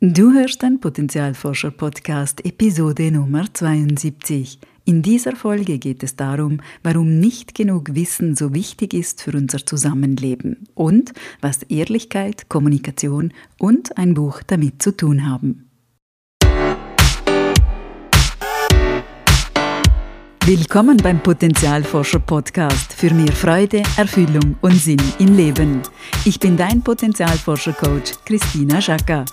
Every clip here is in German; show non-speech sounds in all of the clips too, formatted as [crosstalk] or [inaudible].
Du hörst den Potenzialforscher Podcast Episode Nummer 72. In dieser Folge geht es darum, warum nicht genug Wissen so wichtig ist für unser Zusammenleben und was Ehrlichkeit, Kommunikation und ein Buch damit zu tun haben. Willkommen beim Potenzialforscher Podcast für mehr Freude, Erfüllung und Sinn im Leben. Ich bin dein Potenzialforscher Coach Christina Schacker.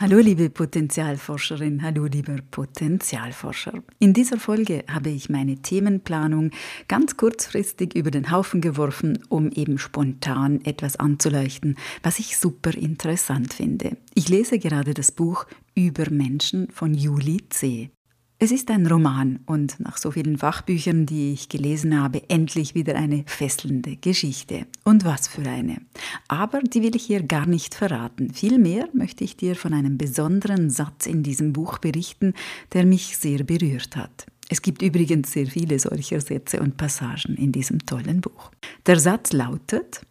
Hallo liebe Potenzialforscherin, hallo lieber Potenzialforscher. In dieser Folge habe ich meine Themenplanung ganz kurzfristig über den Haufen geworfen, um eben spontan etwas anzuleuchten, was ich super interessant finde. Ich lese gerade das Buch Über Menschen von Juli C. Es ist ein Roman und nach so vielen Fachbüchern, die ich gelesen habe, endlich wieder eine fesselnde Geschichte. Und was für eine. Aber die will ich hier gar nicht verraten. Vielmehr möchte ich dir von einem besonderen Satz in diesem Buch berichten, der mich sehr berührt hat. Es gibt übrigens sehr viele solcher Sätze und Passagen in diesem tollen Buch. Der Satz lautet,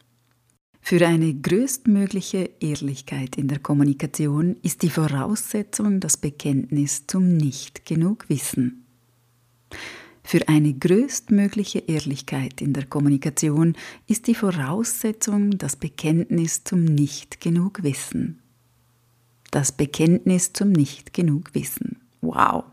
für eine größtmögliche Ehrlichkeit in der Kommunikation ist die Voraussetzung das Bekenntnis zum Nicht genug Wissen. Für eine größtmögliche Ehrlichkeit in der Kommunikation ist die Voraussetzung das Bekenntnis zum Nicht genug Wissen. Das Bekenntnis zum Nicht genug Wissen. Wow.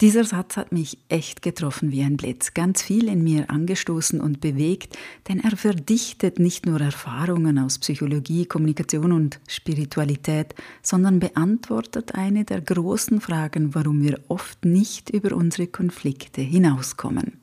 Dieser Satz hat mich echt getroffen wie ein Blitz, ganz viel in mir angestoßen und bewegt, denn er verdichtet nicht nur Erfahrungen aus Psychologie, Kommunikation und Spiritualität, sondern beantwortet eine der großen Fragen, warum wir oft nicht über unsere Konflikte hinauskommen.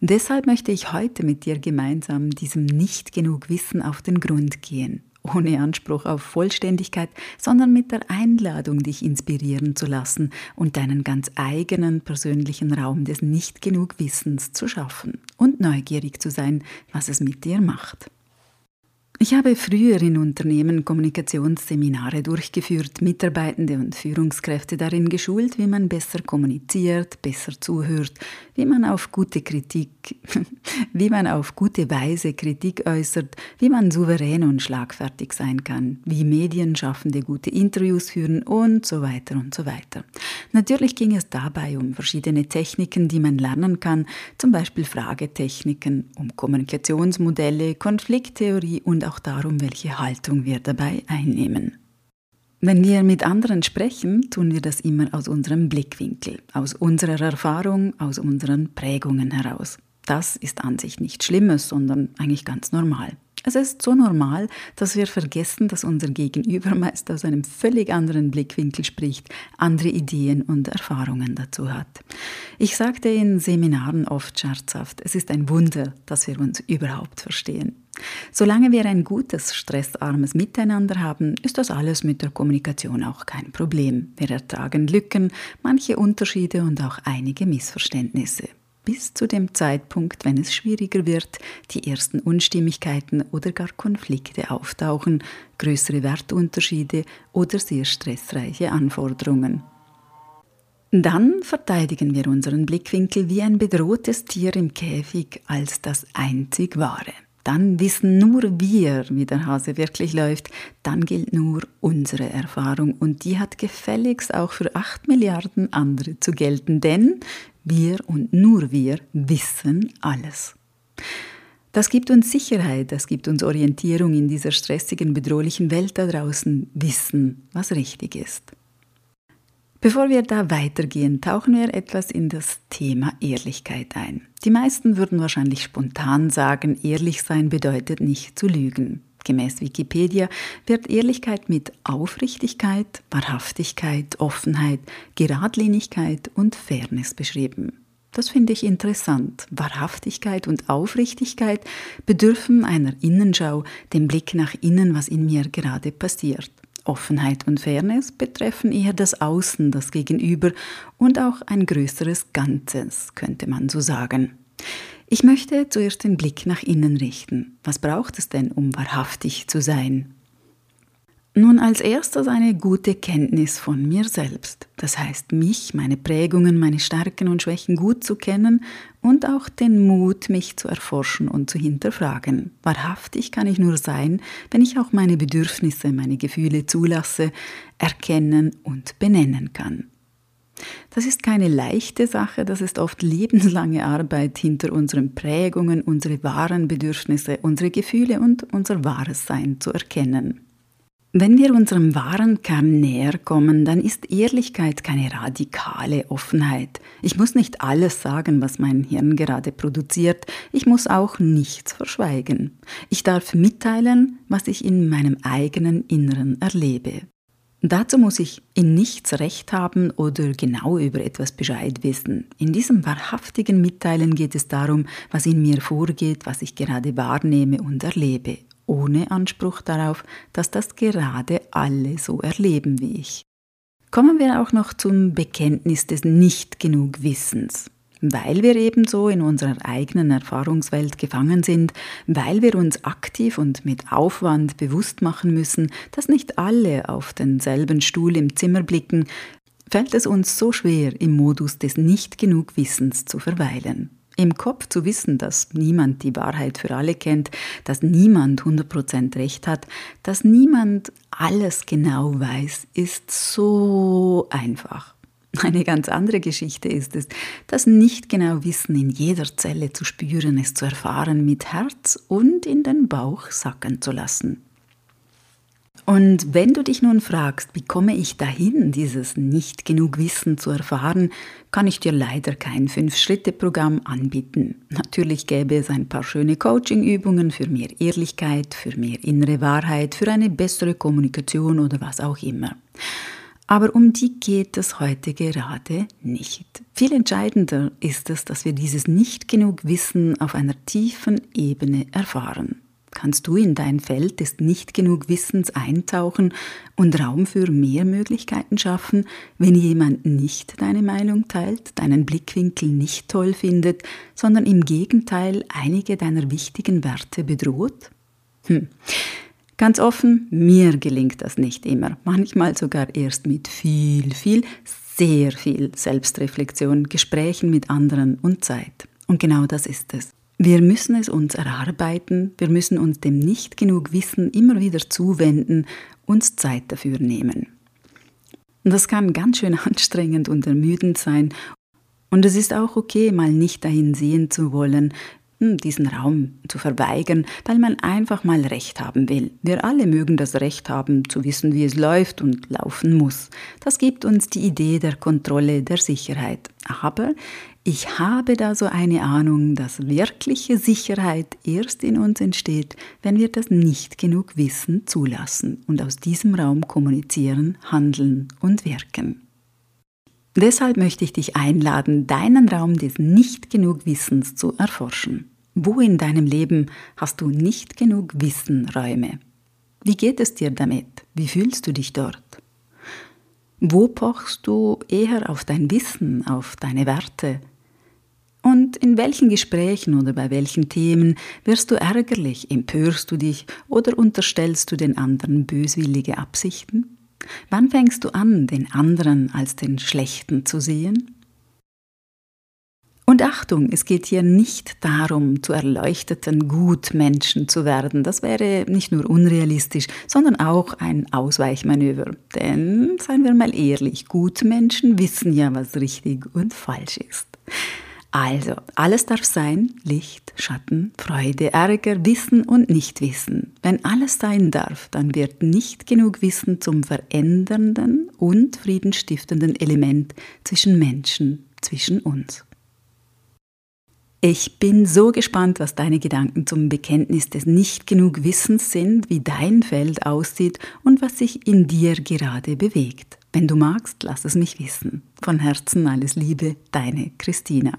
Deshalb möchte ich heute mit dir gemeinsam diesem nicht genug Wissen auf den Grund gehen ohne Anspruch auf Vollständigkeit, sondern mit der Einladung, dich inspirieren zu lassen und deinen ganz eigenen persönlichen Raum des nicht genug Wissens zu schaffen und neugierig zu sein, was es mit dir macht. Ich habe früher in Unternehmen Kommunikationsseminare durchgeführt, Mitarbeitende und Führungskräfte darin geschult, wie man besser kommuniziert, besser zuhört, wie man auf gute Kritik, [laughs] wie man auf gute Weise Kritik äußert, wie man souverän und schlagfertig sein kann, wie Medienschaffende gute Interviews führen und so weiter und so weiter. Natürlich ging es dabei um verschiedene Techniken, die man lernen kann, zum Beispiel Fragetechniken, um Kommunikationsmodelle, Konflikttheorie und auch darum, welche Haltung wir dabei einnehmen. Wenn wir mit anderen sprechen, tun wir das immer aus unserem Blickwinkel, aus unserer Erfahrung, aus unseren Prägungen heraus. Das ist an sich nichts Schlimmes, sondern eigentlich ganz normal. Es ist so normal, dass wir vergessen, dass unser Gegenüber meist aus einem völlig anderen Blickwinkel spricht, andere Ideen und Erfahrungen dazu hat. Ich sagte in Seminaren oft scherzhaft, es ist ein Wunder, dass wir uns überhaupt verstehen. Solange wir ein gutes, stressarmes Miteinander haben, ist das alles mit der Kommunikation auch kein Problem. Wir ertragen Lücken, manche Unterschiede und auch einige Missverständnisse. Bis zu dem Zeitpunkt, wenn es schwieriger wird, die ersten Unstimmigkeiten oder gar Konflikte auftauchen, größere Wertunterschiede oder sehr stressreiche Anforderungen. Dann verteidigen wir unseren Blickwinkel wie ein bedrohtes Tier im Käfig als das einzig wahre dann wissen nur wir, wie der Hase wirklich läuft, dann gilt nur unsere Erfahrung und die hat gefälligst auch für acht Milliarden andere zu gelten, denn wir und nur wir wissen alles. Das gibt uns Sicherheit, das gibt uns Orientierung in dieser stressigen, bedrohlichen Welt da draußen, wissen, was richtig ist. Bevor wir da weitergehen, tauchen wir etwas in das Thema Ehrlichkeit ein. Die meisten würden wahrscheinlich spontan sagen, ehrlich sein bedeutet nicht zu lügen. Gemäß Wikipedia wird Ehrlichkeit mit Aufrichtigkeit, Wahrhaftigkeit, Offenheit, Geradlinigkeit und Fairness beschrieben. Das finde ich interessant. Wahrhaftigkeit und Aufrichtigkeit bedürfen einer Innenschau, dem Blick nach innen, was in mir gerade passiert. Offenheit und Fairness betreffen eher das Außen, das Gegenüber und auch ein größeres Ganzes, könnte man so sagen. Ich möchte zuerst den Blick nach innen richten. Was braucht es denn, um wahrhaftig zu sein? Nun als erstes eine gute Kenntnis von mir selbst. Das heißt, mich, meine Prägungen, meine Stärken und Schwächen gut zu kennen und auch den Mut, mich zu erforschen und zu hinterfragen. Wahrhaftig kann ich nur sein, wenn ich auch meine Bedürfnisse, meine Gefühle zulasse, erkennen und benennen kann. Das ist keine leichte Sache, das ist oft lebenslange Arbeit hinter unseren Prägungen, unsere wahren Bedürfnisse, unsere Gefühle und unser wahres Sein zu erkennen. Wenn wir unserem wahren Kern näher kommen, dann ist Ehrlichkeit keine radikale Offenheit. Ich muss nicht alles sagen, was mein Hirn gerade produziert. Ich muss auch nichts verschweigen. Ich darf mitteilen, was ich in meinem eigenen Inneren erlebe. Dazu muss ich in nichts Recht haben oder genau über etwas Bescheid wissen. In diesem wahrhaftigen Mitteilen geht es darum, was in mir vorgeht, was ich gerade wahrnehme und erlebe ohne Anspruch darauf, dass das gerade alle so erleben wie ich. Kommen wir auch noch zum Bekenntnis des Nicht genug Wissens. Weil wir ebenso in unserer eigenen Erfahrungswelt gefangen sind, weil wir uns aktiv und mit Aufwand bewusst machen müssen, dass nicht alle auf denselben Stuhl im Zimmer blicken, fällt es uns so schwer, im Modus des Nicht genug Wissens zu verweilen. Im Kopf zu wissen, dass niemand die Wahrheit für alle kennt, dass niemand 100% recht hat, dass niemand alles genau weiß, ist so einfach. Eine ganz andere Geschichte ist es, das nicht genau Wissen in jeder Zelle zu spüren, es zu erfahren, mit Herz und in den Bauch sacken zu lassen. Und wenn du dich nun fragst, wie komme ich dahin, dieses nicht genug Wissen zu erfahren, kann ich dir leider kein Fünf-Schritte-Programm anbieten. Natürlich gäbe es ein paar schöne Coaching-Übungen für mehr Ehrlichkeit, für mehr innere Wahrheit, für eine bessere Kommunikation oder was auch immer. Aber um die geht es heute gerade nicht. Viel entscheidender ist es, dass wir dieses nicht genug Wissen auf einer tiefen Ebene erfahren. Kannst du in dein Feld des nicht genug Wissens eintauchen und Raum für mehr Möglichkeiten schaffen, wenn jemand nicht deine Meinung teilt, deinen Blickwinkel nicht toll findet, sondern im Gegenteil einige deiner wichtigen Werte bedroht? Hm. Ganz offen, mir gelingt das nicht immer, manchmal sogar erst mit viel, viel, sehr viel Selbstreflexion, Gesprächen mit anderen und Zeit. Und genau das ist es. Wir müssen es uns erarbeiten, wir müssen uns dem nicht genug Wissen immer wieder zuwenden, uns Zeit dafür nehmen. Und das kann ganz schön [laughs] anstrengend und ermüdend sein. Und es ist auch okay, mal nicht dahin sehen zu wollen, diesen Raum zu verweigern, weil man einfach mal Recht haben will. Wir alle mögen das Recht haben, zu wissen, wie es läuft und laufen muss. Das gibt uns die Idee der Kontrolle, der Sicherheit. Aber ich habe da so eine Ahnung, dass wirkliche Sicherheit erst in uns entsteht, wenn wir das nicht genug Wissen zulassen und aus diesem Raum kommunizieren, handeln und wirken. Deshalb möchte ich dich einladen, deinen Raum des nicht genug Wissens zu erforschen. Wo in deinem Leben hast du nicht genug Wissenräume? Wie geht es dir damit? Wie fühlst du dich dort? Wo pochst du eher auf dein Wissen, auf deine Werte? Und in welchen Gesprächen oder bei welchen Themen wirst du ärgerlich, empörst du dich oder unterstellst du den anderen böswillige Absichten? Wann fängst du an, den anderen als den Schlechten zu sehen? Und Achtung, es geht hier nicht darum, zu erleuchteten Gutmenschen zu werden. Das wäre nicht nur unrealistisch, sondern auch ein Ausweichmanöver. Denn, seien wir mal ehrlich, Gutmenschen wissen ja, was richtig und falsch ist. Also, alles darf sein, Licht, Schatten, Freude, Ärger, Wissen und Nichtwissen. Wenn alles sein darf, dann wird nicht genug Wissen zum verändernden und friedenstiftenden Element zwischen Menschen, zwischen uns. Ich bin so gespannt, was deine Gedanken zum Bekenntnis des nicht genug Wissens sind, wie dein Feld aussieht und was sich in dir gerade bewegt. Wenn du magst, lass es mich wissen. Von Herzen alles Liebe, deine Christina.